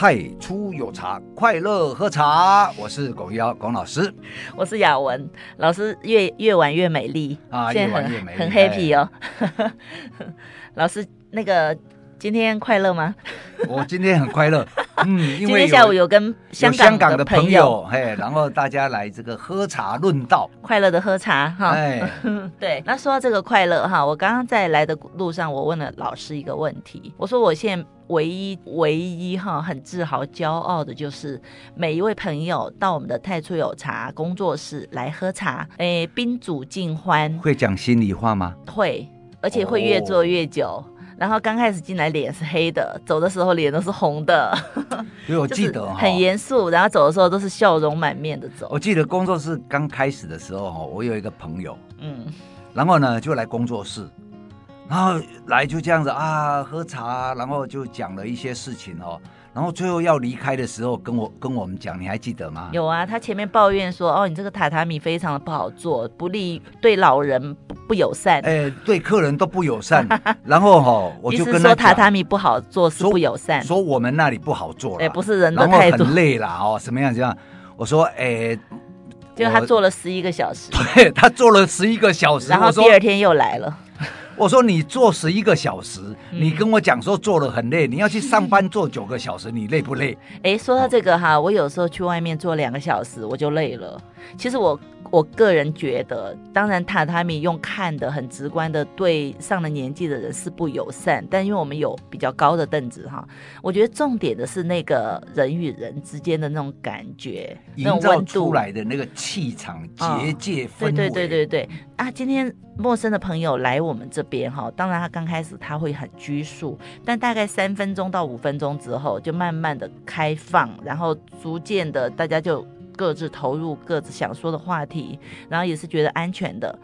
太初有茶，快乐喝茶。我是龚于尧，龚老师。我是雅文老师越，越越晚越美丽啊，越晚越美丽，很 happy 哦。老师，那个今天快乐吗？我今天很快乐。嗯，因为今天下午有跟香港的朋友，朋友嘿，然后大家来这个喝茶论道，快乐的喝茶哈。哎，对，那说到这个快乐哈，我刚刚在来的路上，我问了老师一个问题，我说我现在唯一唯一哈很自豪骄傲的就是每一位朋友到我们的太初有茶工作室来喝茶，哎，宾主尽欢。会讲心里话吗？会，而且会越做越久。哦然后刚开始进来脸是黑的，走的时候脸都是红的。因为我记得很严肃，然后走的时候都是笑容满面的走。我记得工作室刚开始的时候哈，我有一个朋友，嗯，然后呢就来工作室，然后来就这样子啊喝茶，然后就讲了一些事情哦。然后最后要离开的时候，跟我跟我们讲，你还记得吗？有啊，他前面抱怨说，哦，你这个榻榻米非常的不好做，不利对老人不不友善，哎，对客人都不友善。然后哈、哦，我就跟他说榻榻米不好做是不友善，说，说我们那里不好做了，哎，不是人的态度，很累啦哦，什么样这样？我说，哎，就他做了十一个小时，对他做了十一个小时，然后第二天又来了。我说你做十一个小时，你跟我讲说做了很累，你要去上班做九个小时，你累不累？哎，说到这个哈，我有时候去外面做两个小时，我就累了。其实我我个人觉得，当然榻榻米用看的很直观的，对上了年纪的人是不友善。但因为我们有比较高的凳子哈，我觉得重点的是那个人与人之间的那种感觉，营造出来的那个气场、结界氛围。对对对对对啊！今天陌生的朋友来我们这边哈，当然他刚开始他会很拘束，但大概三分钟到五分钟之后，就慢慢的开放，然后逐渐的大家就。各自投入各自想说的话题，然后也是觉得安全的。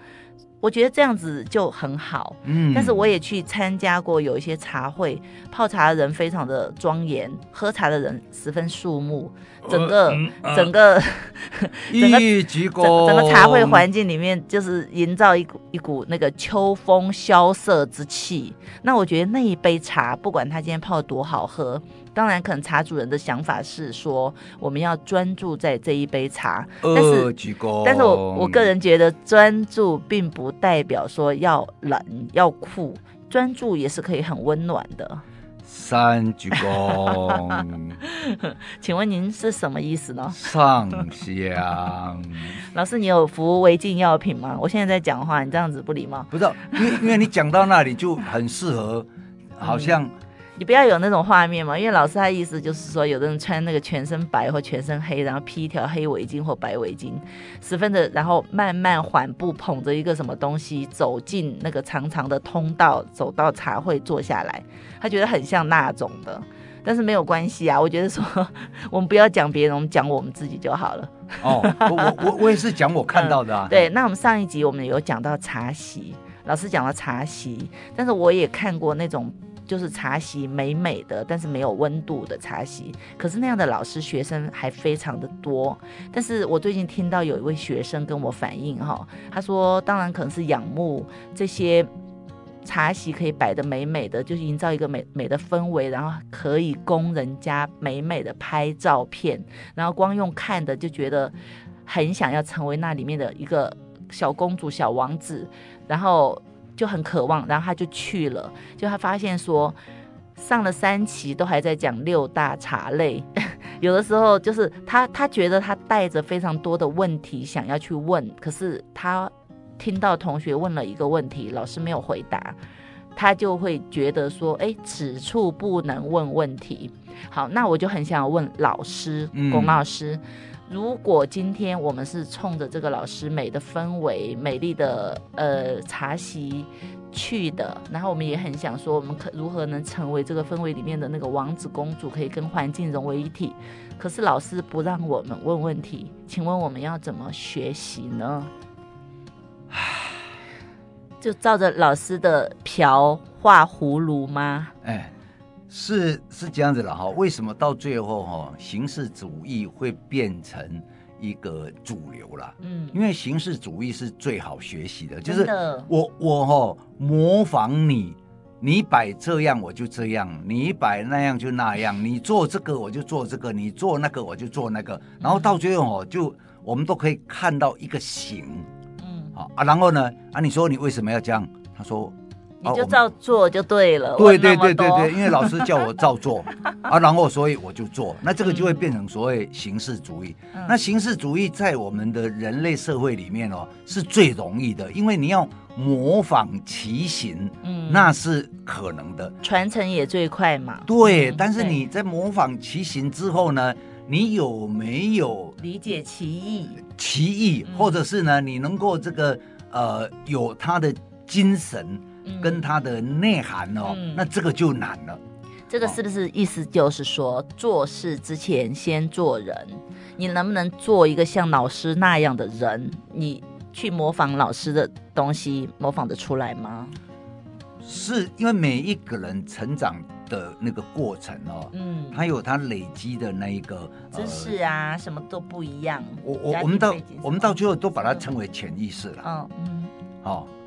我觉得这样子就很好。嗯，但是我也去参加过有一些茶会，泡茶的人非常的庄严，喝茶的人十分肃穆。整个、呃呃、整个整个 整整个茶会环境里面，就是营造一股一股那个秋风萧瑟之气。那我觉得那一杯茶，不管他今天泡得多好喝，当然可能茶主人的想法是说，我们要专注在这一杯茶。但是，但是我我个人觉得，专注并不代表说要冷要酷，专注也是可以很温暖的。三鞠躬，请问您是什么意思呢？上香，老师，你有服违禁药品吗？我现在在讲话，你这样子不礼貌。不是，因为因为你讲到那里就很适合，好像。你不要有那种画面嘛，因为老师他意思就是说，有的人穿那个全身白或全身黑，然后披一条黑围巾或白围巾，十分的，然后慢慢缓步捧着一个什么东西走进那个长长的通道，走到茶会坐下来，他觉得很像那种的，但是没有关系啊，我觉得说 我们不要讲别人，我们讲我们自己就好了。哦，我我我也是讲我看到的啊。嗯，对，那我们上一集我们有讲到茶席，老师讲到茶席，但是我也看过那种。就是茶席美美的，但是没有温度的茶席。可是那样的老师学生还非常的多。但是我最近听到有一位学生跟我反映哈，他说当然可能是仰慕这些茶席可以摆得美美的，就是营造一个美美的氛围，然后可以供人家美美的拍照片，然后光用看的就觉得很想要成为那里面的一个小公主、小王子，然后。就很渴望，然后他就去了。就他发现说，上了三期都还在讲六大茶类，有的时候就是他他觉得他带着非常多的问题想要去问，可是他听到同学问了一个问题，老师没有回答，他就会觉得说，哎，此处不能问问题。好，那我就很想问老师，龚老师。嗯如果今天我们是冲着这个老师美的氛围、美丽的呃茶席去的，然后我们也很想说，我们可如何能成为这个氛围里面的那个王子公主，可以跟环境融为一体？可是老师不让我们问问题，请问我们要怎么学习呢？就照着老师的瓢画葫芦吗？哎。是是这样子了哈，为什么到最后哈，形式主义会变成一个主流了？嗯，因为形式主义是最好学习的，就是我我哈模仿你，你摆这样我就这样，你摆那样就那样，你做这个我就做这个，你做那个我就做那个，然后到最后哦，就我们都可以看到一个形，嗯，好啊，然后呢，啊，你说你为什么要这样？他说。你就照做就对了。对对对对对，因为老师叫我照做 啊，然后所以我就做，那这个就会变成所谓形式主义。嗯、那形式主义在我们的人类社会里面哦，是最容易的，因为你要模仿其形，嗯，那是可能的，传承也最快嘛。对，嗯、但是你在模仿其形之后呢，你有没有理解其意？其意，或者是呢，你能够这个呃有他的精神？跟它的内涵哦，嗯、那这个就难了。这个是不是意思就是说，哦、做事之前先做人？你能不能做一个像老师那样的人？你去模仿老师的东西，模仿得出来吗？是因为每一个人成长的那个过程哦，嗯，他有他累积的那一个知识啊，呃、什么都不一样。我我我们到我们到最后都把它称为潜意识了。嗯嗯，哦嗯，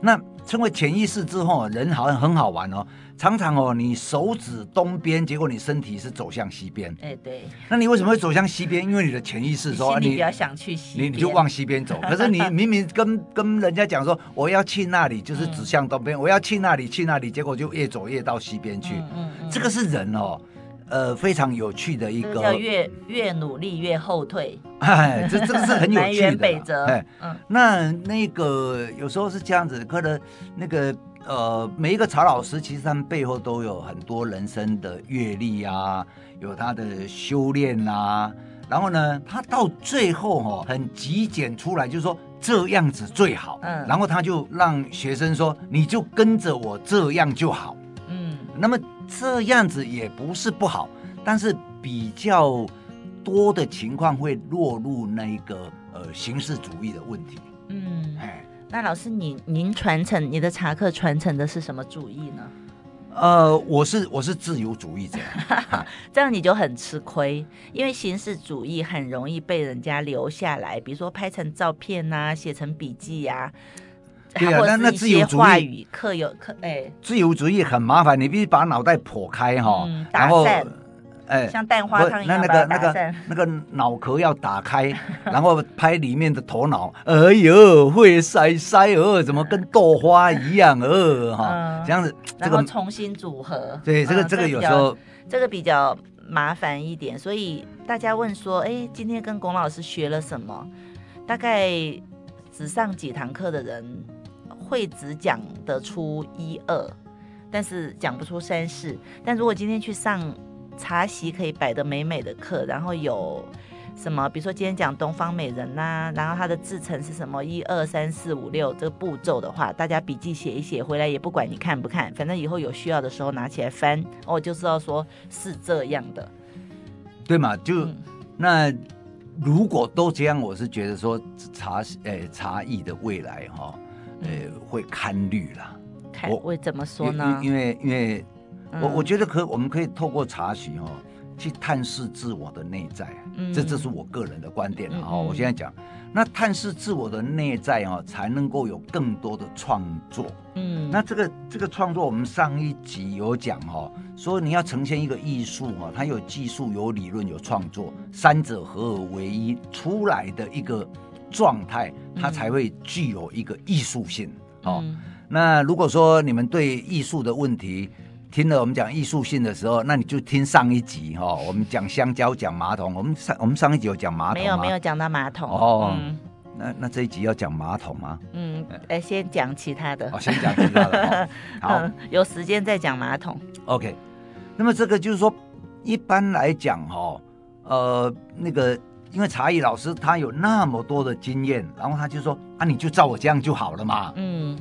那。称为潜意识之后，人好像很好玩哦。常常哦，你手指东边，结果你身体是走向西边。哎，对。那你为什么会走向西边？因为你的潜意识说你比较想去西边，你你就往西边走。可是你明明跟跟人家讲说我要去那里，就是指向东边。嗯、我要去那里，去那里，结果就越走越到西边去。嗯，嗯，嗯，这个是人哦。呃，非常有趣的一个，越越努力越后退。哎，这这个是很有趣的。南辕北辙。哎，嗯，那那个有时候是这样子，可能那个呃，每一个曹老师其实他们背后都有很多人生的阅历啊，有他的修炼啊，然后呢，他到最后哦，很极简出来，就是说这样子最好。嗯，然后他就让学生说，你就跟着我这样就好。嗯，那么。这样子也不是不好，但是比较多的情况会落入那一个呃形式主义的问题。嗯，哎，那老师您您传承你的茶课传承的是什么主义呢？呃，我是我是自由主义者，这样你就很吃亏，因为形式主义很容易被人家留下来，比如说拍成照片啊，写成笔记呀、啊。对啊，那那自由主义课有课哎，自由主义很麻烦，你必须把脑袋剖开哈，嗯、然后哎，像蛋花汤一样那那个那个那个脑壳要打开，然后拍里面的头脑，哎呦，会塞塞哦，怎么跟豆花一样哦哈，嗯、这样子，然后重新组合，对，这个这个有时候这个比较麻烦一点，所以大家问说，哎，今天跟龚老师学了什么？大概只上几堂课的人。会只讲得出一二，但是讲不出三四。但如果今天去上茶席可以摆得美美的课，然后有什么，比如说今天讲东方美人呐、啊，然后它的制成是什么一二三四五六这个步骤的话，大家笔记写一写回来，也不管你看不看，反正以后有需要的时候拿起来翻，哦，就知道说是这样的，对嘛？就、嗯、那如果都这样，我是觉得说茶诶、欸、茶艺的未来哈。呃，会堪虑了。看我会怎么说呢？因为因为，我我觉得可我们可以透过查询哦，去探视自我的内在。嗯，这这是我个人的观点啊。我现在讲，那探视自我的内在哦，才能够有更多的创作。嗯，那这个这个创作，我们上一集有讲哈，说你要呈现一个艺术哈，它有技术、有理论、有创作，三者合而为一出来的一个。状态，它才会具有一个艺术性。嗯、哦，那如果说你们对艺术的问题听了我们讲艺术性的时候，那你就听上一集哈、哦，我们讲香蕉，讲马桶。我们上我们上一集有讲马桶吗？没有，没有讲到马桶。哦，嗯、那那这一集要讲马桶吗？嗯，哎，先讲其他的。哦，先讲其他的。哦、好、嗯，有时间再讲马桶。OK，那么这个就是说，一般来讲哈、哦，呃，那个。因为茶艺老师他有那么多的经验，然后他就说啊，你就照我这样就好了嘛。嗯，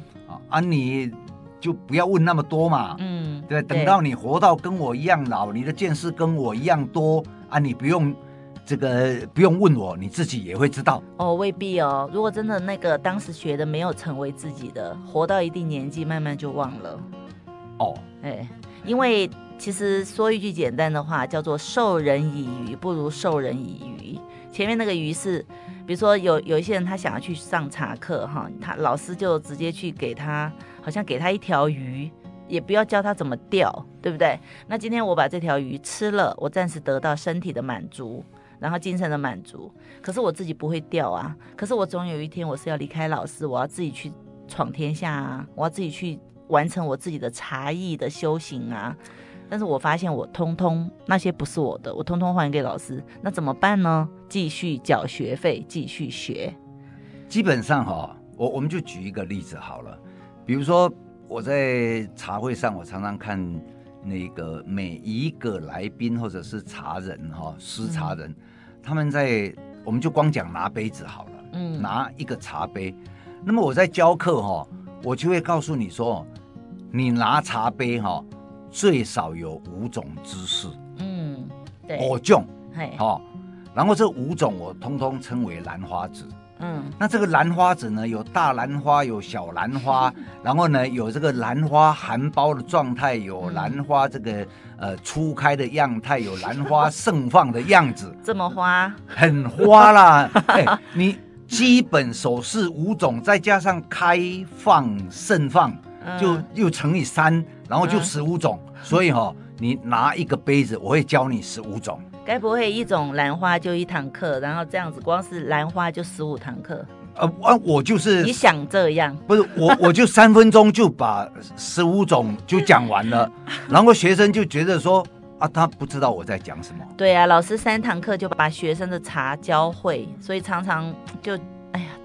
啊，你就不要问那么多嘛。嗯，对，等到你活到跟我一样老，你的见识跟我一样多啊，你不用这个不用问我，你自己也会知道。哦，未必哦。如果真的那个当时学的没有成为自己的，活到一定年纪，慢慢就忘了。哦，哎，因为其实说一句简单的话，叫做授人以鱼不如授人以渔。前面那个鱼是，比如说有有一些人他想要去上茶课哈，他老师就直接去给他，好像给他一条鱼，也不要教他怎么钓，对不对？那今天我把这条鱼吃了，我暂时得到身体的满足，然后精神的满足。可是我自己不会钓啊，可是我总有一天我是要离开老师，我要自己去闯天下啊，我要自己去完成我自己的茶艺的修行啊。但是我发现我通通那些不是我的，我通通还给老师，那怎么办呢？继续缴学费，继续学。基本上哈，我我们就举一个例子好了，比如说。我在茶会上，我常常看那个每一个来宾或者是茶人哈，师茶人，他们在我们就光讲拿杯子好了，嗯，拿一个茶杯。那么我在教课哈，我就会告诉你说，你拿茶杯哈，最少有五种姿势，嗯，对，五种，嘿，哦，然后这五种我通通称为兰花指。嗯，那这个兰花指呢，有大兰花，有小兰花，然后呢，有这个兰花含苞的状态，有兰花这个呃初开的样态，有兰花盛放的样子。这么花？很花啦！哎，你基本手势五种，再加上开放盛放，就又乘以三，然后就十五种。所以哈、哦，你拿一个杯子，我会教你十五种。该不会一种兰花就一堂课，然后这样子光是兰花就十五堂课？呃，我我就是你想这样？不是我，我就三分钟就把十五种就讲完了，然后学生就觉得说啊，他不知道我在讲什么。对啊，老师三堂课就把学生的茶教会，所以常常就。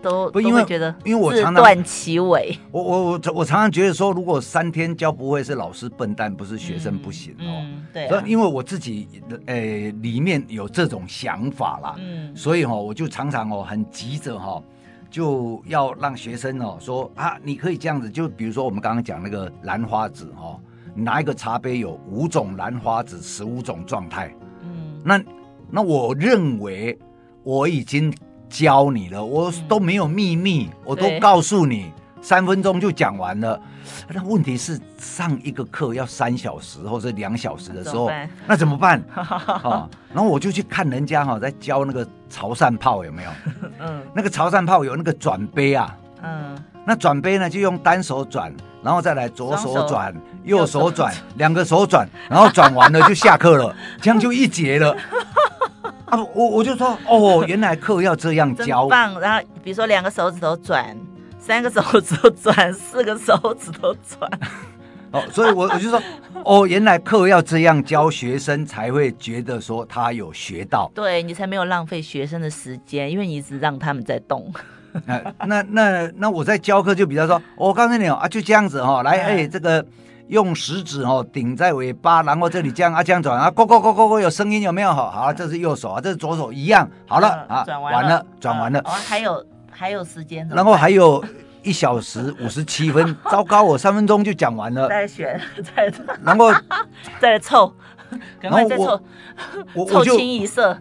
都不因为觉得，因为我常常断其尾。我我我我常常觉得说，如果三天教不会，是老师笨蛋，不是学生不行哦。嗯，对。所以因为我自己呃里面有这种想法啦，嗯，所以哈我就常常哦很急着哈就要让学生哦说啊，你可以这样子，就比如说我们刚刚讲那个兰花指哦，拿一个茶杯有五种兰花指，十五种状态，嗯，那那我认为我已经。教你了，我都没有秘密，嗯、我都告诉你，三分钟就讲完了。那问题是上一个课要三小时或者两小时的时候，那怎么办？哦、然后我就去看人家哈、哦，在教那个潮汕炮有没有？嗯，那个潮汕炮有那个转杯啊，嗯，那转杯呢就用单手转，然后再来左手转，手右手转，两个手转，然后转完了就下课了，这样就一节了。啊，我我就说哦，原来课要这样教。棒，然后比如说两个手指头转，三个手指头转，四个手指头转。哦，所以我我就说哦，原来课要这样教学生，才会觉得说他有学到。对，你才没有浪费学生的时间，因为你一直让他们在动。那那那那我在教课就比较说，我告诉你哦啊，就这样子哈、哦，来哎这个。用食指哦顶在尾巴，然后这里这样啊这样转啊，咕咕咕咕咕有声音有没有？好，好，这是右手啊，这是左手一样。好了啊，转完了，转完了。哦，还有还有时间。然后还有一小时五十七分，糟糕，我三分钟就讲完了。再选，再然后 再凑，赶快再凑，我凑清一色。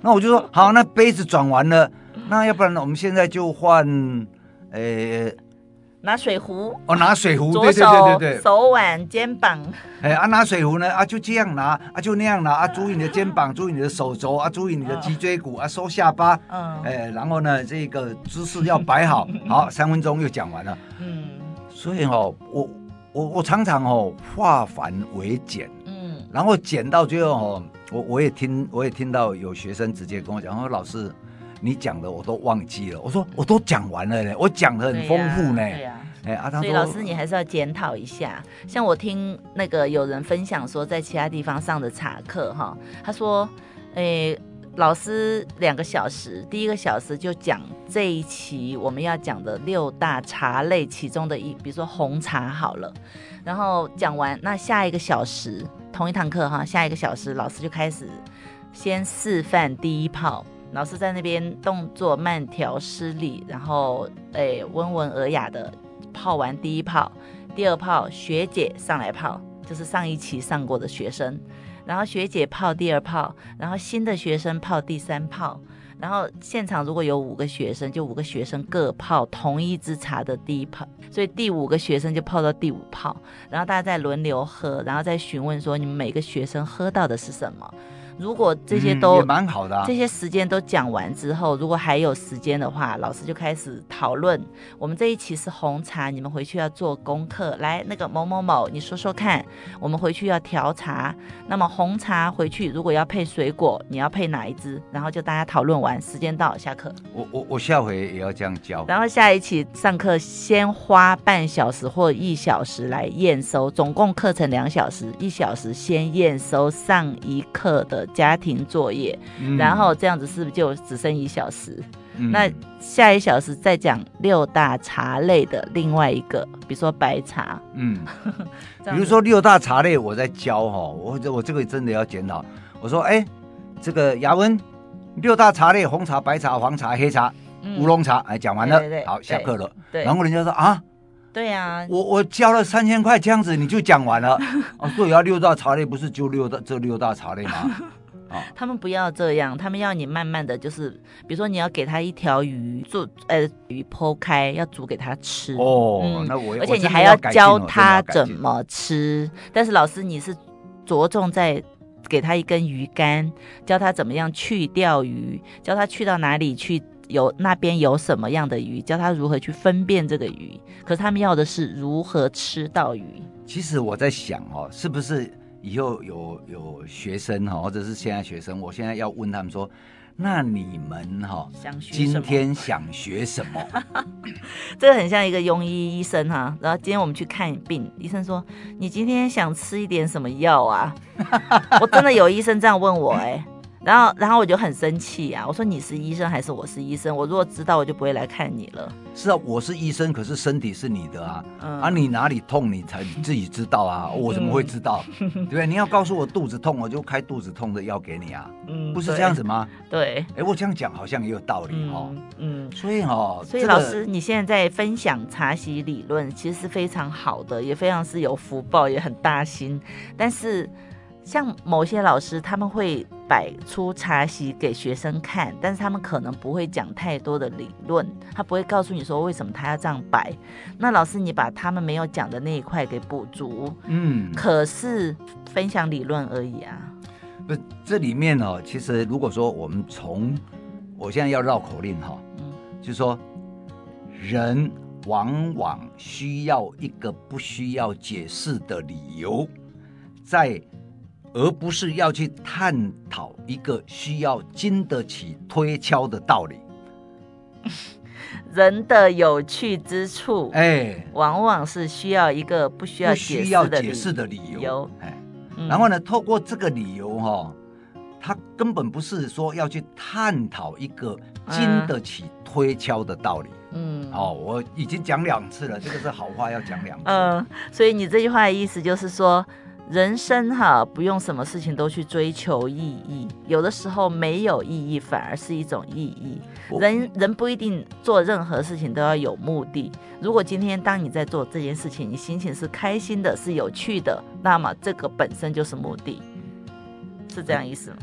那我就说好，那杯子转完了，那要不然我们现在就换，呃。拿水壶哦，拿水壶，左手对对对对，手腕、肩膀。哎啊，拿水壶呢啊，就这样拿啊，就那样拿啊，注意你的肩膀，注意你的手肘啊，注意你的脊椎骨啊，收下巴。嗯。哎，然后呢，这个姿势要摆好，好，三分钟又讲完了。嗯。所以哦，我我我常常哦化繁为简。嗯。然后简到最后哦，我我也听我也听到有学生直接跟我讲说，老师。你讲的我都忘记了，我说我都讲完了呢，我讲的很丰富呢。对呀，哎啊，所以老师你还是要检讨一下。像我听那个有人分享说，在其他地方上的茶课哈，他说，哎，老师两个小时，第一个小时就讲这一期我们要讲的六大茶类其中的一，比如说红茶好了，然后讲完，那下一个小时同一堂课哈，下一个小时老师就开始先示范第一泡。老师在那边动作慢条斯理，然后诶温文尔雅的泡完第一泡，第二泡学姐上来泡，就是上一期上过的学生，然后学姐泡第二泡，然后新的学生泡第三泡，然后现场如果有五个学生，就五个学生各泡同一支茶的第一泡，所以第五个学生就泡到第五泡，然后大家再轮流喝，然后再询问说你们每个学生喝到的是什么。如果这些都、嗯、也蛮好的、啊，这些时间都讲完之后，如果还有时间的话，老师就开始讨论。我们这一期是红茶，你们回去要做功课。来，那个某某某，你说说看，我们回去要调茶。那么红茶回去如果要配水果，你要配哪一支？然后就大家讨论完，时间到，下课。我我我下回也要这样教。然后下一期上课先花半小时或一小时来验收，总共课程两小时，一小时先验收上一课的。家庭作业，嗯、然后这样子是不是就只剩一小时？嗯、那下一小时再讲六大茶类的另外一个，比如说白茶。嗯，比如说六大茶类，我在教哈，我我这个真的要检讨。我说，哎，这个雅文，六大茶类：红茶、白茶、黄茶、黑茶、嗯、乌龙茶。哎，讲完了，对对对，好，下课了。对，然后人家说啊，对呀，我我交了三千块，这样子你就讲完了。啊，所以要六大茶类，不是就六大这六大茶类吗？他们不要这样，他们要你慢慢的就是，比如说你要给他一条鱼做，呃，鱼剖开要煮给他吃哦，嗯、那我而且你还要教他怎么吃，但是老师你是着重在给他一根鱼竿，教他怎么样去钓鱼，教他去到哪里去有那边有什么样的鱼，教他如何去分辨这个鱼，可是他们要的是如何吃到鱼。其实我在想哦，是不是？以后有有学生哈，或者是现在学生，我现在要问他们说，那你们哈，今天想学什么？这个很像一个庸医医生哈，然后今天我们去看病，医生说，你今天想吃一点什么药啊？我真的有医生这样问我哎、欸。然后，然后我就很生气啊！我说你是医生还是我是医生？我如果知道，我就不会来看你了。是啊，我是医生，可是身体是你的啊！嗯、啊，你哪里痛，你才自己知道啊！我怎么会知道？嗯、对不对？你要告诉我肚子痛，我就开肚子痛的药给你啊！嗯，不是这样子吗？对。哎，我这样讲好像也有道理哦。嗯，所以哦，所以老师，你现在在分享茶席理论，其实是非常好的，也非常是有福报，也很大心，但是。像某些老师，他们会摆出茶席给学生看，但是他们可能不会讲太多的理论，他不会告诉你说为什么他要这样摆。那老师，你把他们没有讲的那一块给补足，嗯，可是分享理论而已啊。不，这里面哦，其实如果说我们从我现在要绕口令哈，嗯，就是说人往往需要一个不需要解释的理由，在。而不是要去探讨一个需要经得起推敲的道理。人的有趣之处，哎，往往是需要一个不需要解释的理由。哎，然后呢，透过这个理由哈，他根本不是说要去探讨一个经得起推敲的道理。嗯，哦，我已经讲两次了，这个是好话要讲两次。嗯，所以你这句话的意思就是说。人生哈，不用什么事情都去追求意义，有的时候没有意义反而是一种意义。人人不一定做任何事情都要有目的。如果今天当你在做这件事情，你心情是开心的，是有趣的，那么这个本身就是目的，是这样意思吗？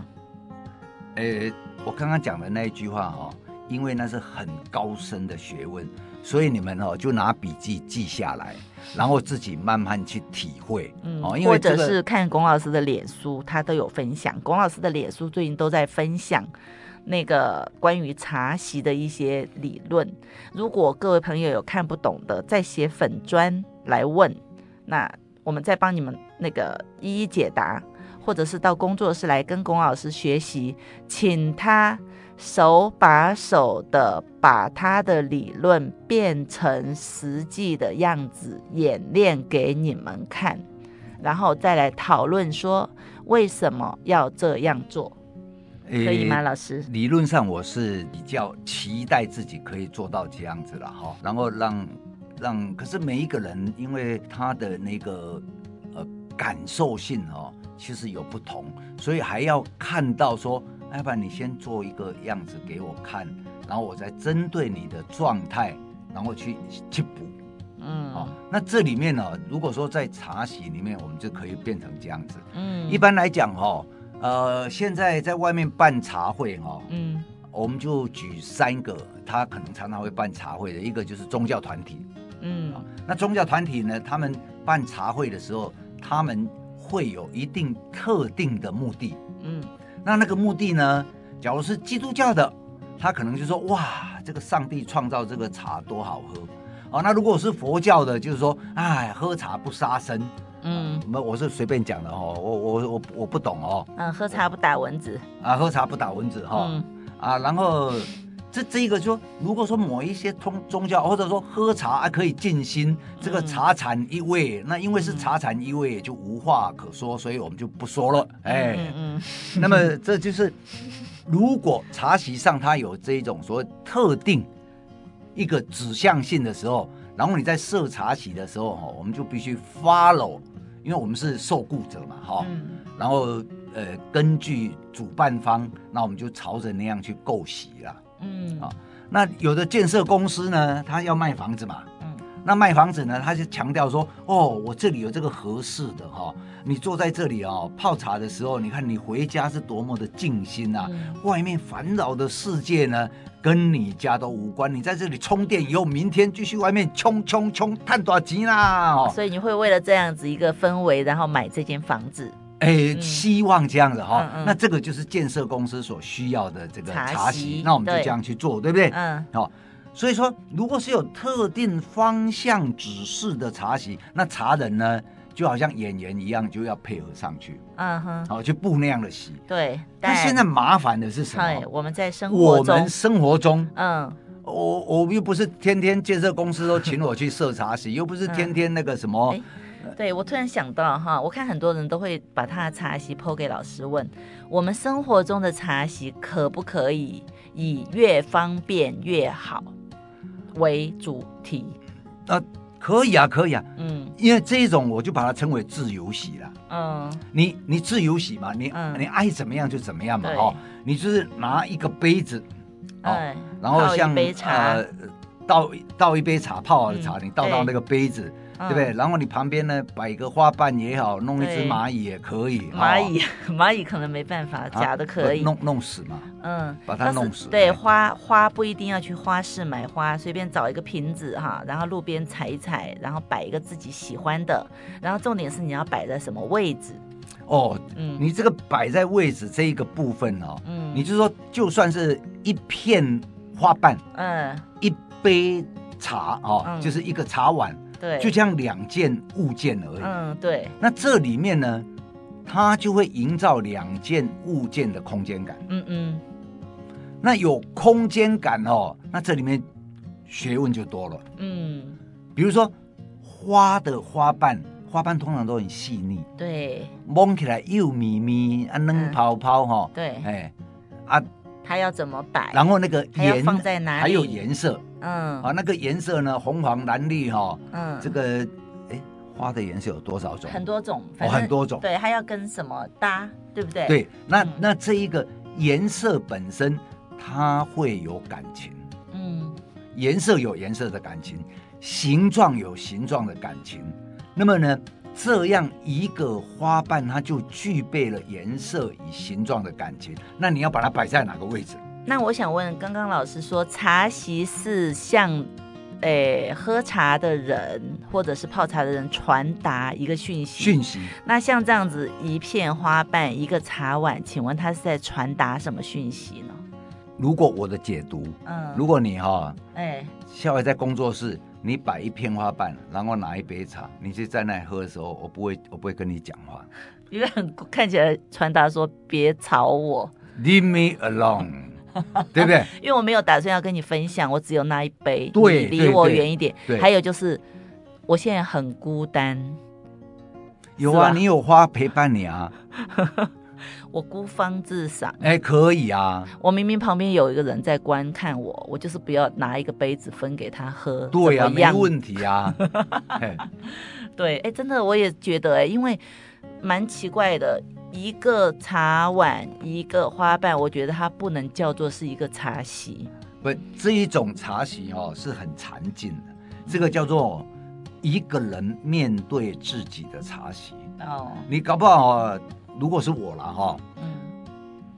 诶，我刚刚讲的那一句话哈，因为那是很高深的学问。所以你们哦，就拿笔记记下来，然后自己慢慢去体会。嗯，哦，或者是看龚老师的脸书，他都有分享。龚老师的脸书最近都在分享那个关于茶席的一些理论。如果各位朋友有看不懂的，再写粉砖来问，那我们再帮你们那个一一解答，或者是到工作室来跟龚老师学习，请他。手把手的把他的理论变成实际的样子演练给你们看，然后再来讨论说为什么要这样做，可以吗，老师？理论上我是比较期待自己可以做到这样子了哈，然后让让，可是每一个人因为他的那个呃感受性哦，其实有不同，所以还要看到说。要不然你先做一个样子给我看，然后我再针对你的状态，然后去去补。嗯，好、哦，那这里面呢，如果说在茶席里面，我们就可以变成这样子。嗯，一般来讲哈、哦，呃，现在在外面办茶会哈、哦，嗯，我们就举三个，他可能常常会办茶会的，一个就是宗教团体。嗯、哦，那宗教团体呢，他们办茶会的时候，他们会有一定特定的目的。嗯。那那个目的呢？假如是基督教的，他可能就说哇，这个上帝创造这个茶多好喝。哦，那如果是佛教的，就是说，哎，喝茶不杀生。嗯，我我是随便讲的哦，我我我我不懂哦。嗯，喝茶不打蚊子。啊，喝茶不打蚊子哈。哦嗯、啊，然后这这一个说，如果说某一些宗宗教，或者说喝茶还可以静心，这个茶禅一味，嗯、那因为是茶禅一味，就无话可说，所以我们就不说了。哎，嗯，嗯那么这就是，如果茶席上它有这一种所谓特定。一个指向性的时候，然后你在设茶席的时候，哈，我们就必须 follow，因为我们是受雇者嘛，哈，嗯、然后呃，根据主办方，那我们就朝着那样去构席了，嗯，啊，那有的建设公司呢，他要卖房子嘛，嗯，那卖房子呢，他就强调说，哦，我这里有这个合适的哈，你坐在这里哦，泡茶的时候，你看你回家是多么的静心啊，嗯、外面烦扰的世界呢，跟你家都无关，你在这里充电以后，明天继续外面冲冲冲，赚多少钱啦？所以你会为了这样子一个氛围，然后买这间房子？哎，嗯、希望这样子哈。那这个就是建设公司所需要的这个茶席，那我们就这样去做，对，不对？嗯。好，所以说，如果是有特定方向指示的茶席，那茶人呢？就好像演员一样，就要配合上去，嗯哼，好去布那样的席。对，但现在麻烦的是什么？我们在生活中，我们生活中，嗯，我我又不是天天建设公司都请我去设茶席，又不是天天那个什么。对，我突然想到哈，我看很多人都会把他的茶席 po 给老师问，我们生活中的茶席可不可以以越方便越好为主题？呃可以啊，可以啊，嗯，因为这一种我就把它称为自由席了，嗯，你你自由席嘛，你、嗯、你爱怎么样就怎么样嘛，对哦，你就是拿一个杯子，哦，嗯、然后像呃倒倒一杯茶，泡好的茶，嗯、你倒到那个杯子。对不对？然后你旁边呢，摆个花瓣也好，弄一只蚂蚁也可以。蚂蚁，蚂蚁可能没办法，假的可以。弄弄死嘛。嗯，把它弄死。对，花花不一定要去花市买花，随便找一个瓶子哈，然后路边采一采，然后摆一个自己喜欢的。然后重点是你要摆在什么位置？哦，嗯，你这个摆在位置这一个部分哦，嗯，你就说就算是一片花瓣，嗯，一杯茶哦，就是一个茶碗。对，就这样两件物件而已。嗯，对。那这里面呢，它就会营造两件物件的空间感。嗯嗯。那有空间感哦，那这里面学问就多了。嗯。比如说花的花瓣，花瓣通常都很细腻。对。摸起来又咪咪啊，嫩泡泡哈。对。哎，啊。它要怎么摆？然后那个颜放在哪里？还有颜色，嗯，啊，那个颜色呢，红黄蓝绿哈，嗯，这个，哎，花的颜色有多少种？很多种，哦，很多种。对，它要跟什么搭，对不对？对，那那这一个颜色本身，它会有感情，嗯，颜色有颜色的感情，形状有形状的感情，那么呢？这样一个花瓣，它就具备了颜色与形状的感情。那你要把它摆在哪个位置？那我想问，刚刚老师说茶席是向，诶、欸、喝茶的人或者是泡茶的人传达一个讯息。讯息。那像这样子一片花瓣一个茶碗，请问他是在传达什么讯息呢？如果我的解读，嗯，如果你哈、哦，哎、欸，下回在工作室。你摆一片花瓣，然后拿一杯茶，你就在那喝的时候，我不会，我不会跟你讲话，因为很看起来传达说别吵我，Leave me alone，对不对？因为我没有打算要跟你分享，我只有那一杯，对，你离我远一点。还有就是，我现在很孤单。有啊，你有花陪伴你啊。我孤芳自赏，哎、欸，可以啊。我明明旁边有一个人在观看我，我就是不要拿一个杯子分给他喝。对呀、啊，没问题啊。对，哎、欸，真的我也觉得、欸，哎，因为蛮奇怪的，一个茶碗，一个花瓣，我觉得它不能叫做是一个茶席。不，这一种茶席哦是很禅静的，这个叫做一个人面对自己的茶席。哦，你搞不好。如果是我了哈，嗯，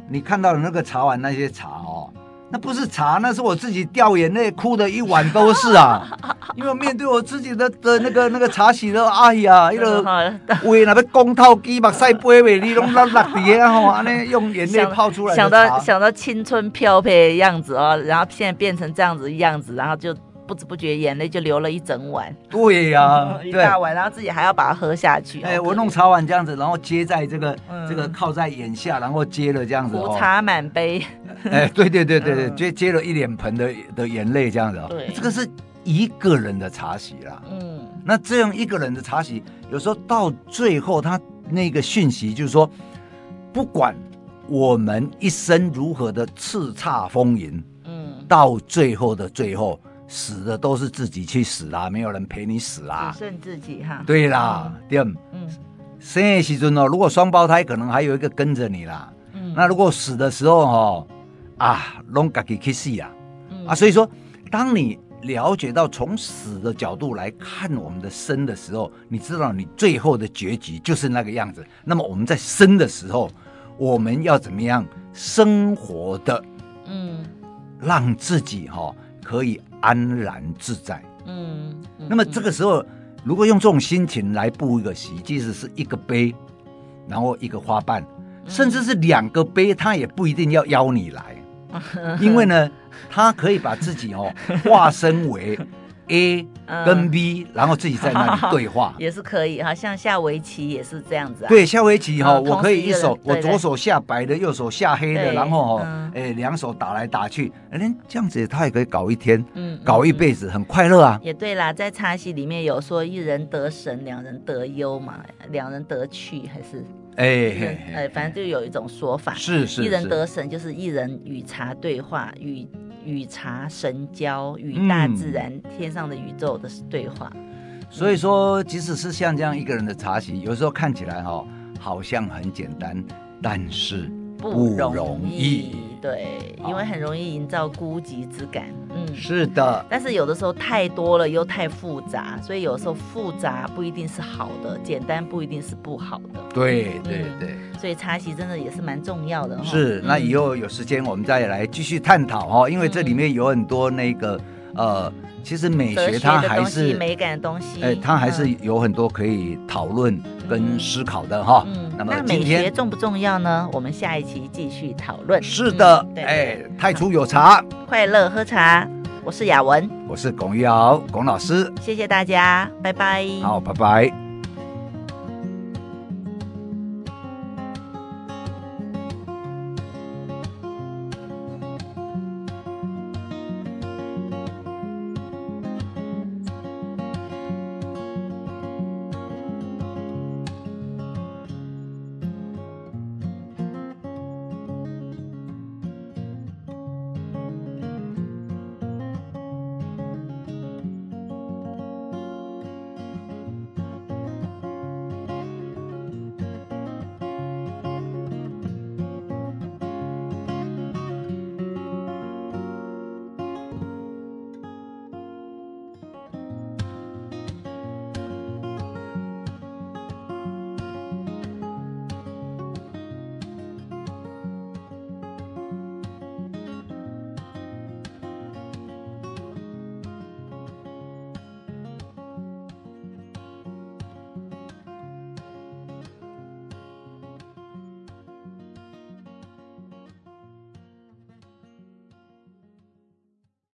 你看到的那个茶碗那些茶哦，那不是茶，那是我自己掉眼泪哭的一碗都是啊。因为面对我自己的的那个那个茶洗的，哎呀，一个胃那个公套机嘛，晒杯袂，你拢拉拉底啊，吼，安尼用眼泪泡出来想到想到青春飘配的样子哦，然后现在变成这样子样子，然后就。不知不觉眼泪就流了一整碗，对呀、啊，一大碗，然后自己还要把它喝下去。哎，我弄茶碗这样子，然后接在这个、嗯、这个靠在眼下，然后接了这样子，壶茶满杯。哎，对对对对对，接接了一脸盆的的眼泪这样子哦。对，这个是一个人的茶席啦。嗯，那这样一个人的茶席，有时候到最后，他那个讯息就是说，不管我们一生如何的叱咤风云，嗯，到最后的最后。死的都是自己去死啦，没有人陪你死啦，只剩自己哈。对啦，对，嗯，生的时阵哦，如果双胞胎，可能还有一个跟着你啦。嗯，那如果死的时候哦，啊，拢自己去死啊，嗯、啊，所以说，当你了解到从死的角度来看我们的生的时候，你知道你最后的结局就是那个样子。那么我们在生的时候，我们要怎么样生活的？嗯，让自己哈、哦、可以。安然自在，嗯，嗯，那么这个时候，如果用这种心情来布一个席，即使是一个杯，然后一个花瓣，甚至是两个杯，他也不一定要邀你来，因为呢，他可以把自己哦化身为。A 跟 B，然后自己在那里 对话。也是可以哈，像下围棋也是这样子啊。对，下围棋哈，我可以一手，我左手下白的，右手下黑的，然后哈，哎，两手打来打去，哎，这样子他也可以搞一天，嗯，搞一辈子，很快乐啊。也对啦，在茶席里面有说一人得神，两人得优嘛，两人得趣还是？哎哎，反正就有一种说法，是是，一人得神就是一人与茶对话与。与茶神交，与大自然、嗯、天上的宇宙的对话。所以说，即使是像这样一个人的茶席，有时候看起来哈，好像很简单，但是不容易。对，因为很容易营造孤寂之感。嗯，是的。但是有的时候太多了又太复杂，所以有时候复杂不一定是好的，简单不一定是不好的。对对对。所以茶席真的也是蛮重要的。是，那以后有时间我们再来继续探讨哦，因为这里面有很多那个呃。其实美学它还是美感的东西，哎，它还是有很多可以讨论跟思考的哈。嗯，那么美学重不重要呢？我们下一期继续讨论。是的，哎，太初有茶，快乐喝茶。我是雅文，我是龚玉瑶，龚老师。谢谢大家，拜拜。好，拜拜。